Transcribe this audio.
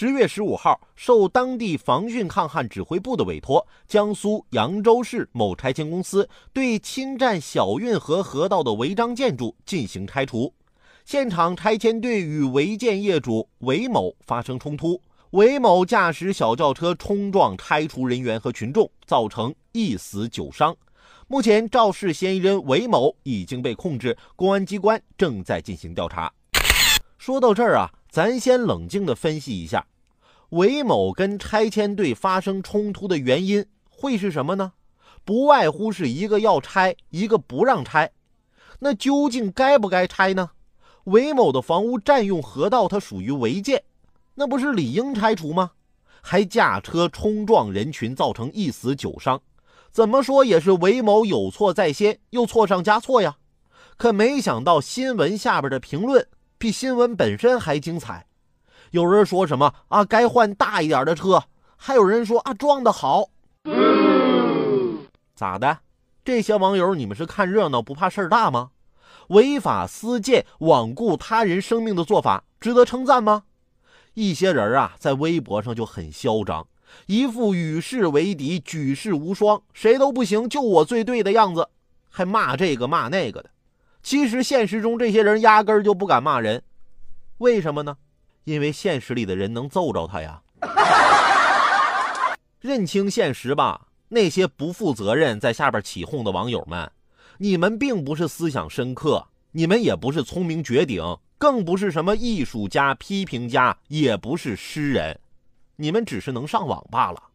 十月十五号，受当地防汛抗旱指挥部的委托，江苏扬州市某拆迁公司对侵占小运河河道的违章建筑进行拆除。现场，拆迁队与违建业主韦某发生冲突，韦某驾驶小轿车冲撞拆除人员和群众，造成一死九伤。目前，肇事嫌疑人韦某已经被控制，公安机关正在进行调查。说到这儿啊。咱先冷静地分析一下，韦某跟拆迁队发生冲突的原因会是什么呢？不外乎是一个要拆，一个不让拆。那究竟该不该拆呢？韦某的房屋占用河道，它属于违建，那不是理应拆除吗？还驾车冲撞人群，造成一死九伤，怎么说也是韦某有错在先，又错上加错呀。可没想到新闻下边的评论。比新闻本身还精彩，有人说什么啊？该换大一点的车，还有人说啊，装的好，咋的？这些网友，你们是看热闹不怕事儿大吗？违法私建、罔顾他人生命的做法值得称赞吗？一些人啊，在微博上就很嚣张，一副与世为敌、举世无双、谁都不行就我最对的样子，还骂这个骂那个的。其实现实中这些人压根儿就不敢骂人，为什么呢？因为现实里的人能揍着他呀。认清现实吧，那些不负责任在下边起哄的网友们，你们并不是思想深刻，你们也不是聪明绝顶，更不是什么艺术家、批评家，也不是诗人，你们只是能上网罢了。